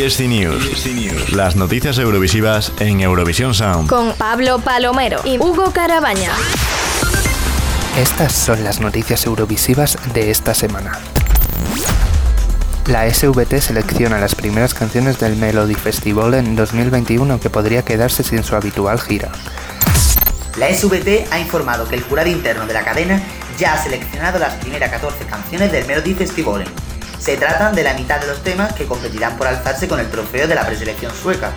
ESC News. Las noticias eurovisivas en Eurovisión Sound. Con Pablo Palomero y Hugo Carabaña. Estas son las noticias eurovisivas de esta semana. La SVT selecciona las primeras canciones del Melody Festival en 2021 que podría quedarse sin su habitual gira. La SVT ha informado que el jurado interno de la cadena ya ha seleccionado las primeras 14 canciones del Melody Festival. Se tratan de la mitad de los temas que competirán por alzarse con el trofeo de la preselección sueca.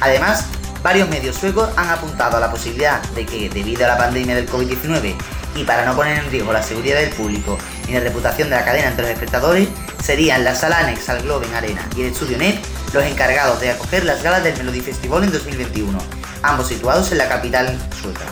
Además, varios medios suecos han apuntado a la posibilidad de que, debido a la pandemia del COVID-19 y para no poner en riesgo la seguridad del público y la reputación de la cadena entre los espectadores, serían la sala anexa al Globen Arena y el Estudio Net los encargados de acoger las galas del Melody Festival en 2021, ambos situados en la capital sueca.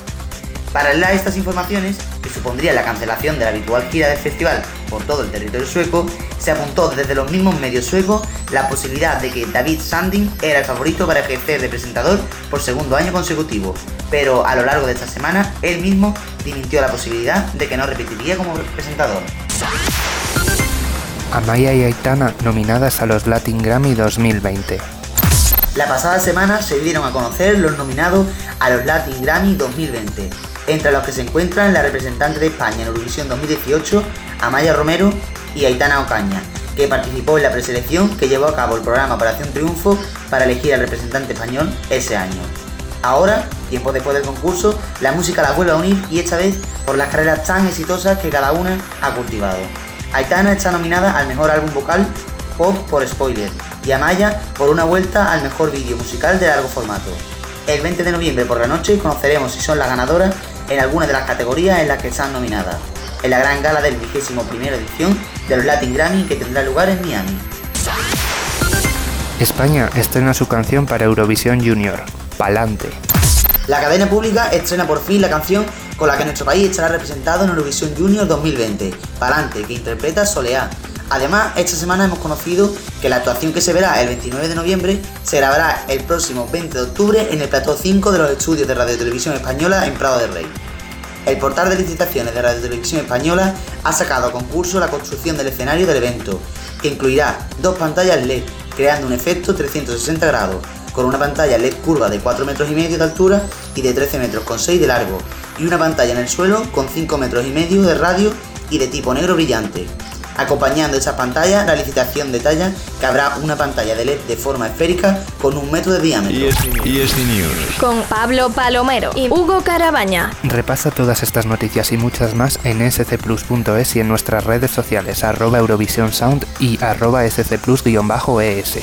Paralela a estas informaciones, supondría la cancelación de la habitual gira del festival por todo el territorio sueco, se apuntó desde los mismos medios suecos la posibilidad de que David Sandin era el favorito para ejercer de presentador por segundo año consecutivo, pero a lo largo de esta semana él mismo dimitió la posibilidad de que no repetiría como presentador. Amaya y Aitana nominadas a los Latin Grammy 2020. La pasada semana se dieron a conocer los nominados a los Latin Grammy 2020 entre los que se encuentran la representante de España en Eurovisión 2018, Amaya Romero, y Aitana Ocaña, que participó en la preselección que llevó a cabo el programa Operación Triunfo para elegir al representante español ese año. Ahora, tiempo después del concurso, la música la vuelve a unir y esta vez por las carreras tan exitosas que cada una ha cultivado. Aitana está nominada al mejor álbum vocal pop por Spoiler y Amaya por una vuelta al mejor vídeo musical de largo formato. El 20 de noviembre por la noche conoceremos si son las ganadoras en algunas de las categorías en las que están nominadas, en la gran gala del 21 edición de los Latin Grammy que tendrá lugar en Miami. España estrena su canción para Eurovisión Junior, Palante. La cadena pública estrena por fin la canción con la que nuestro país estará representado en Eurovisión Junior 2020, Palante, que interpreta Soleá. Además, esta semana hemos conocido que la actuación que se verá el 29 de noviembre se grabará el próximo 20 de octubre en el plató 5 de los estudios de Radio Televisión Española en Prado de Rey. El portal de licitaciones de Radio Televisión Española ha sacado a concurso la construcción del escenario del evento, que incluirá dos pantallas LED, creando un efecto 360 grados, con una pantalla LED curva de 4 metros y medio de altura y de 13 metros con 6 de largo, y una pantalla en el suelo con 5 metros y medio de radio y de tipo negro brillante. Acompañando esta pantalla, la licitación detalla que habrá una pantalla de LED de forma esférica con un metro de diámetro. ESC News. Con Pablo Palomero y Hugo Carabaña. Repasa todas estas noticias y muchas más en scplus.es y en nuestras redes sociales arroba Eurovision Sound y arroba scplus-es.